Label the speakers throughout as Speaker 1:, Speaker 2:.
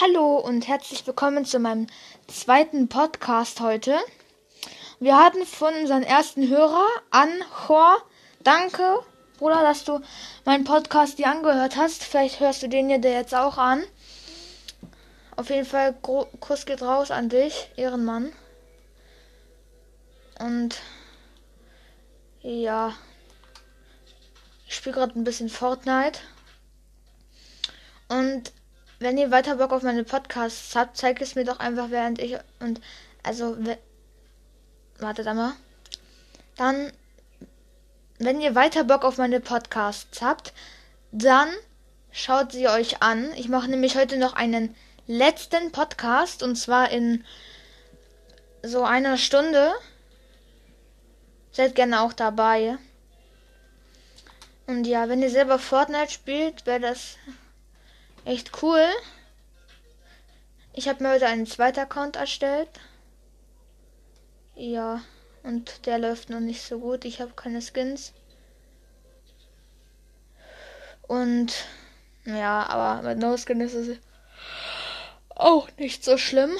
Speaker 1: Hallo und herzlich willkommen zu meinem zweiten Podcast heute. Wir hatten von unseren ersten Hörer Anchor. Danke, Bruder, dass du meinen Podcast dir angehört hast. Vielleicht hörst du den hier jetzt auch an. Auf jeden Fall, Kuss geht raus an dich, Ehrenmann. Und ja, ich spiele gerade ein bisschen Fortnite. Und wenn ihr weiter Bock auf meine Podcasts habt, zeigt es mir doch einfach, während ich und also wartet einmal. Dann, wenn ihr weiter Bock auf meine Podcasts habt, dann schaut sie euch an. Ich mache nämlich heute noch einen letzten Podcast und zwar in so einer Stunde. Seid gerne auch dabei. Und ja, wenn ihr selber Fortnite spielt, wäre das echt cool. Ich habe mir heute einen zweiten Account erstellt. Ja, und der läuft noch nicht so gut. Ich habe keine Skins. Und ja, aber mit No Skin ist es auch nicht so schlimm.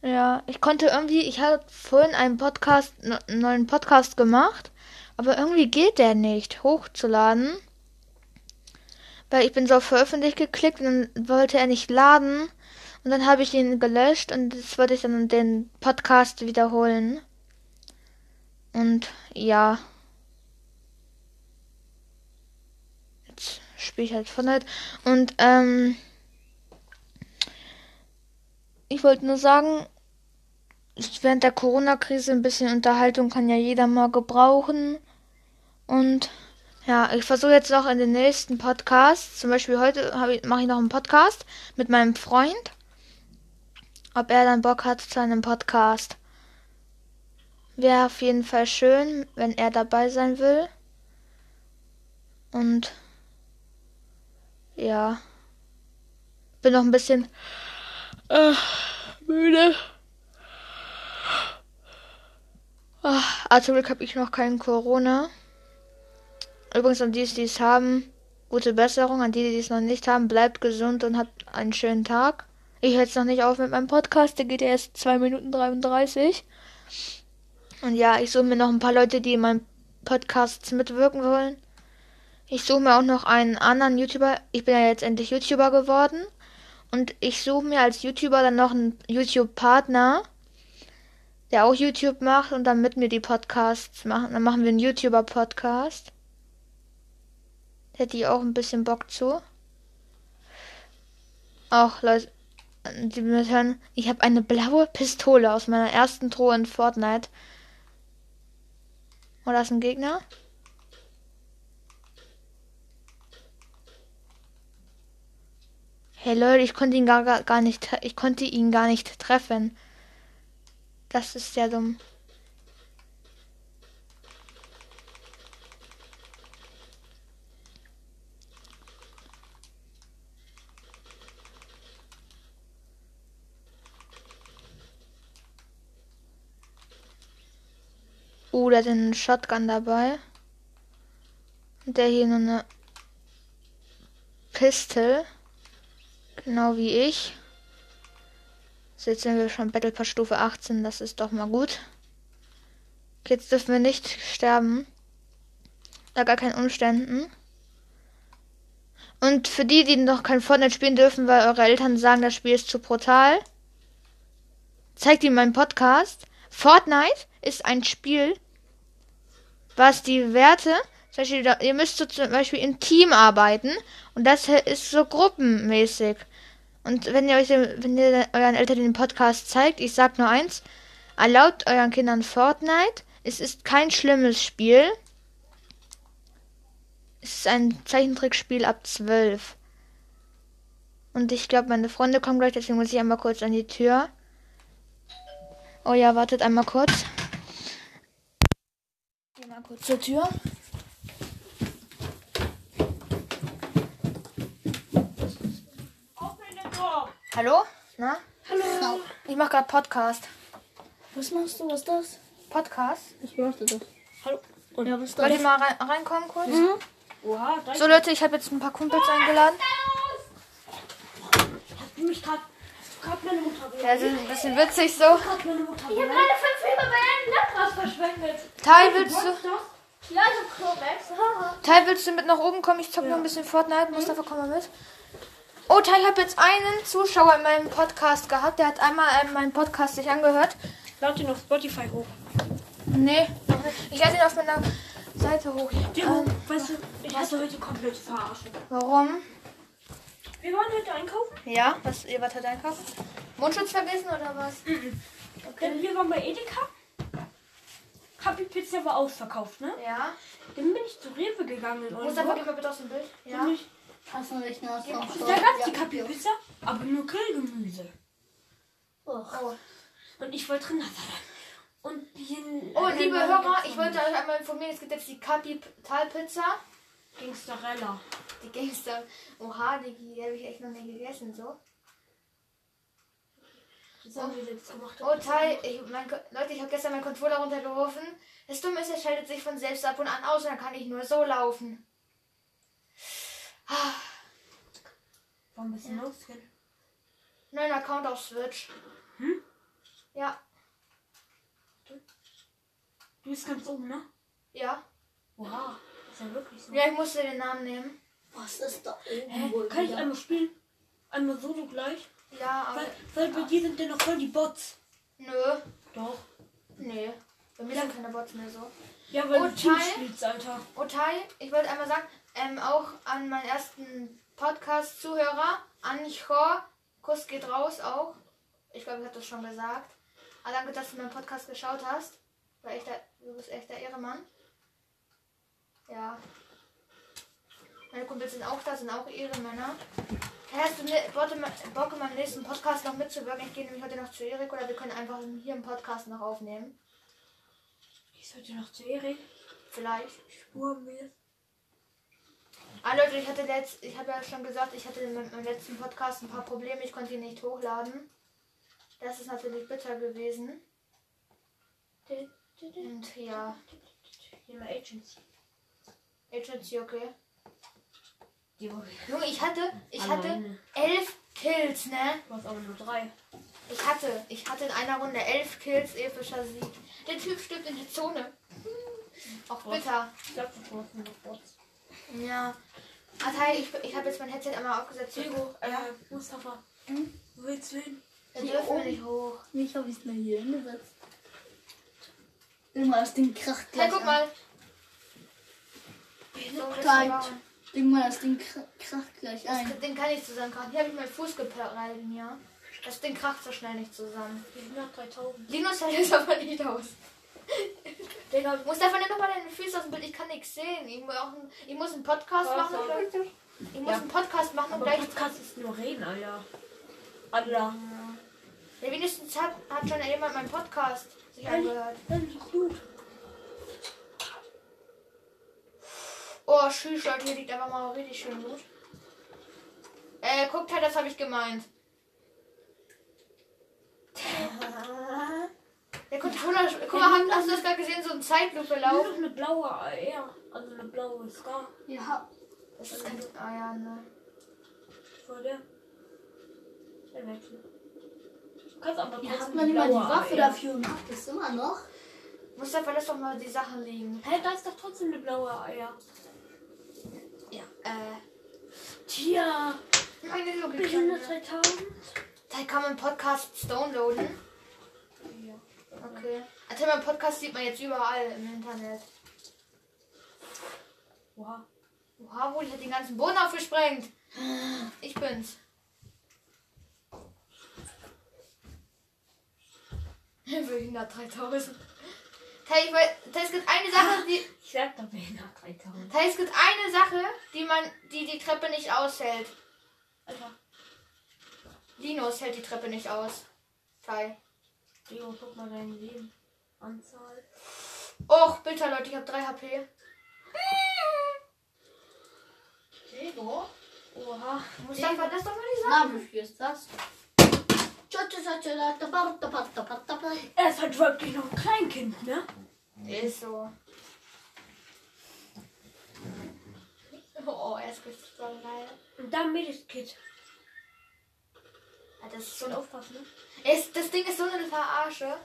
Speaker 1: Ja, ich konnte irgendwie, ich habe vorhin einen Podcast, einen neuen Podcast gemacht, aber irgendwie geht der nicht hochzuladen. Weil ich bin so auf veröffentlicht geklickt und dann wollte er nicht laden. Und dann habe ich ihn gelöscht und jetzt wollte ich dann den Podcast wiederholen. Und ja. Jetzt spiele ich halt Fortnite. Und ähm. Ich wollte nur sagen, während der Corona-Krise ein bisschen Unterhaltung kann ja jeder mal gebrauchen. Und ja, ich versuche jetzt noch in den nächsten Podcasts, zum Beispiel heute ich, mache ich noch einen Podcast mit meinem Freund, ob er dann Bock hat zu einem Podcast. Wäre auf jeden Fall schön, wenn er dabei sein will. Und ja, bin noch ein bisschen äh, müde. Ach, also Glück habe ich noch keinen Corona. Übrigens an die, die es haben, gute Besserung. An die, die es noch nicht haben, bleibt gesund und habt einen schönen Tag. Ich höre jetzt noch nicht auf mit meinem Podcast, der geht erst 2 Minuten 33. Und ja, ich suche mir noch ein paar Leute, die in meinem Podcast mitwirken wollen. Ich suche mir auch noch einen anderen YouTuber. Ich bin ja jetzt endlich YouTuber geworden. Und ich suche mir als YouTuber dann noch einen YouTube-Partner, der auch YouTube macht und dann mit mir die Podcasts machen. Dann machen wir einen YouTuber-Podcast. Hätte ich auch ein bisschen Bock zu. Auch Leute, die mir hören, ich habe eine blaue Pistole aus meiner ersten Truhe in Fortnite. Oder ist ein Gegner? Hey Leute, ich konnte ihn gar, gar nicht, ich konnte ihn gar nicht treffen. Das ist sehr dumm. Uh, der hat einen Shotgun dabei. Und der hier nur eine Pistol. Genau wie ich. So, jetzt sind wir schon Battle Pass Stufe 18. Das ist doch mal gut. Jetzt dürfen wir nicht sterben. Da gar keinen Umständen. Und für die, die noch kein Fortnite spielen dürfen, weil eure Eltern sagen, das Spiel ist zu brutal, zeigt ihnen meinen Podcast. Fortnite ist ein Spiel, was die Werte, zum Beispiel, ihr müsst so zum Beispiel im Team arbeiten und das ist so gruppenmäßig. Und wenn ihr euch, wenn ihr euren Eltern den Podcast zeigt, ich sag nur eins, erlaubt euren Kindern Fortnite. Es ist kein schlimmes Spiel. Es ist ein Zeichentrickspiel ab 12. Und ich glaube, meine Freunde kommen gleich, deswegen muss ich einmal kurz an die Tür. Oh ja, wartet einmal kurz zur Tür. Hallo? Na?
Speaker 2: Hallo.
Speaker 1: Ich mach gerade Podcast.
Speaker 2: Was machst du? Was ist das?
Speaker 1: Podcast?
Speaker 2: Ich machst das? Hallo.
Speaker 1: Und ja, was ist das? Wollt ihr mal rein, reinkommen kurz?
Speaker 2: Mhm. Oha,
Speaker 1: so Leute, ich habe jetzt ein paar Kumpels eingeladen.
Speaker 2: mich gerade. Gerade meine Mutter.
Speaker 1: Ja, das ist ein bisschen witzig so.
Speaker 2: Gerade meine Mutter.
Speaker 3: Ich habe gerade fünf Filme einem Landgras verschwendet.
Speaker 1: Tai, willst du,
Speaker 3: Ja, ich hab Chlorex.
Speaker 1: Tai, willst du mit nach oben kommen? Ich zock nur ein bisschen Fortnite. Mustafa, komm mal mit. Oh, Tai, ich habe jetzt einen Zuschauer in meinem Podcast gehabt. Der hat einmal ähm, meinen Podcast sich angehört.
Speaker 2: Lad ihn auf Spotify hoch.
Speaker 1: Nee, noch. Ich lade ihn auf meiner Seite hoch.
Speaker 2: Timo,
Speaker 1: Ähm,
Speaker 2: weißt du, ich hasse heute komplett verarschen.
Speaker 1: warum?
Speaker 2: Wir waren heute einkaufen.
Speaker 1: Ja, was, ihr wart heute einkaufen? Mundschutz vergessen oder was?
Speaker 2: Denn wir waren bei Edeka. Happy Pizza war ausverkauft, ne?
Speaker 1: Ja.
Speaker 2: Dann bin ich zu Rewe gegangen und
Speaker 1: Mustafa, gib mal bitte aus dem Bild. Ja.
Speaker 2: bin ich,
Speaker 3: Hast du nicht noch
Speaker 2: da gab's die Happy Pizza, aber nur Grillgemüse.
Speaker 3: Oh.
Speaker 1: Oh.
Speaker 2: Und ich wollte drin Und
Speaker 1: Oh, liebe Hörer, ich wollte euch einmal informieren, es gibt jetzt die Kapitalpizza.
Speaker 2: Gangsterella.
Speaker 1: Die Gangster. Oha, die, die habe ich echt noch nie gegessen, so.
Speaker 2: Das haben wir jetzt gemacht.
Speaker 1: Oh, Tai, ich, mein, Leute, ich habe gestern meinen Controller runtergeworfen. Das Dumme ist, er schaltet sich von selbst ab und an aus und dann kann ich nur so laufen. Ah,
Speaker 2: War ein bisschen losgehen.
Speaker 1: Neuen Account auf Switch.
Speaker 2: Hm?
Speaker 1: Ja,
Speaker 2: Du bist ganz oben, ne?
Speaker 1: ja.
Speaker 2: Wow. Ist ja wirklich so.
Speaker 1: Ja, ich musste den Namen nehmen.
Speaker 3: Was ist da oben
Speaker 2: Hä? Kann ich einmal spielen? Einmal solo gleich?
Speaker 1: Ja, aber.
Speaker 2: Weil, weil bei dir sind ja noch voll die Bots.
Speaker 1: Nö.
Speaker 2: Doch.
Speaker 1: Nee. Bei mir sind keine Bots mehr so.
Speaker 2: Ja, weil
Speaker 1: Oh,
Speaker 2: du spielst, Alter.
Speaker 1: Otai, ich wollte einmal sagen, ähm, auch an meinen ersten Podcast-Zuhörer, Anchor, Kuss geht raus auch. Ich glaube, ich habe das schon gesagt. Aber danke, dass du meinen Podcast geschaut hast. Du, echter, du bist echter Ehremann. Ja. Meine Kumpels sind auch da, sind auch Ehrenmänner. Hast du Bock, in- Bock in meinem nächsten Podcast noch mitzuwirken? Ich gehe nämlich heute noch zu Erik oder wir können einfach hier im Podcast noch aufnehmen.
Speaker 2: Ich sollte noch zu Erik.
Speaker 1: Vielleicht.
Speaker 2: Spuren wir.
Speaker 1: Ah Leute, ich hatte letzt, ich habe ja schon gesagt, ich hatte mit meinem letzten Podcast ein paar Probleme, ich konnte ihn nicht hochladen. Das ist natürlich bitter gewesen. Und ja,
Speaker 2: Hier mal Agency.
Speaker 1: Agency, okay. Junge, ich hatte, ich hatte
Speaker 2: Alleine.
Speaker 1: elf Kills, ne?
Speaker 2: Du hast aber nur drei.
Speaker 1: Ich hatte, ich hatte in einer Runde elf Kills, epischer Sieg. Der Typ stirbt in der Zone. Auch bitter.
Speaker 2: Ich glaube, du brauchst nur noch Bots.
Speaker 1: Ja. Atay, ich, ich habe jetzt mein Headset einmal aufgesetzt.
Speaker 2: Diego, äh,
Speaker 1: Ja.
Speaker 2: Mustafa.
Speaker 3: Hm?
Speaker 2: Wo willst du hin?
Speaker 1: Da
Speaker 3: Hier
Speaker 1: dürfen wir nicht hoch.
Speaker 3: Ich habe es nur hier hingesetzt. Immer Ding kracht
Speaker 1: Hey,
Speaker 3: gleich
Speaker 1: guck
Speaker 3: an.
Speaker 1: mal. So,
Speaker 3: Ding mal, das Ding kra- kracht gleich ein.
Speaker 1: Das Ding kann nicht zusammenkrachen. Hier habe ich meinen Fuß gehalten, ja. Das Ding kracht so schnell nicht zusammen.
Speaker 2: Wir sind nach 3000.
Speaker 1: Linus hält es aber nicht aus. Digga, Mustafa, nimm doch mal deine Füße aus dem Bild. Ich kann nichts sehen. Ich muss, auch ein, ich muss einen Podcast machen. Ich muss
Speaker 2: Ja.
Speaker 1: einen Podcast machen und gleich.
Speaker 2: Podcast ist nur reden, Alter. Allah.
Speaker 1: Ja, wenigstens hat, hat schon jemand meinen Podcast sich angehört.
Speaker 2: Das ist gut.
Speaker 1: Oh, tschüss, Leute, hier liegt einfach mal richtig schön gut. Äh, guckt halt, das habe ich gemeint. Der Controller, guck mal, hast, hast du das gerade gesehen? So ein Zeitlupe laufen.
Speaker 2: noch eine blaue AR. Also eine blaue Scar.
Speaker 3: Ja.
Speaker 1: Das ist kein. Ah ja, ne.
Speaker 2: Vor der. Der Wechsel. Du kannst aber trotzdem
Speaker 3: habt man immer die Waffe dafür und habt es immer noch.
Speaker 1: Mustafa, lass doch mal die Sachen liegen.
Speaker 2: Hä, da ist doch trotzdem eine blaue AR.
Speaker 1: Ja.
Speaker 2: Tja.
Speaker 1: Meine Logik.
Speaker 2: Sind nach 3000.
Speaker 1: Da kann man Podcasts downloaden.
Speaker 2: Ja.
Speaker 1: Okay. Also mein Podcast sieht man jetzt überall im Internet.
Speaker 2: Wow.
Speaker 1: Oha, wo die hat den ganzen Boden aufgesprengt. Ich bin's. Berliner 3000. Tay, ich weiß, Tay, es gibt eine Sache, die.
Speaker 2: Ich sag doch, wir sind nach 3000.
Speaker 1: Tay, es gibt eine Sache, die man, die die Treppe nicht aushält.
Speaker 2: Alter.
Speaker 1: Linus hält die Treppe nicht aus. Tay.
Speaker 2: Leo, guck mal deine Leben. Anzahl.
Speaker 1: Och, bitte Leute, ich habe 3 HP.
Speaker 3: Diego?
Speaker 2: Oha.
Speaker 1: Mustafa, lass doch mal die Sache.
Speaker 3: Na, wie viel ist das?
Speaker 2: Er ist halt wirklich noch ein Kleinkind, ne?
Speaker 1: Ist so. Oh, er ist richtig so geil.
Speaker 2: Und dann Medikit.
Speaker 1: Ja, das, ist
Speaker 2: Schon aufpassen, ne?
Speaker 1: ist, das Ding ist so eine Verarsche.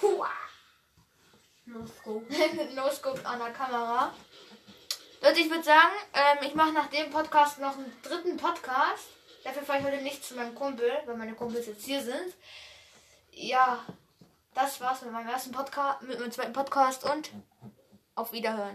Speaker 1: Hua.
Speaker 2: No scope.
Speaker 1: No-Scope an der Kamera. Leute, ich würde sagen, ähm, ich mache nach dem Podcast noch einen dritten Podcast. Dafür fahre ich heute nicht zu meinem Kumpel, weil meine Kumpels jetzt hier sind. Ja, das war's mit meinem ersten Podcast, mit meinem zweiten Podcast und auf Wiederhören.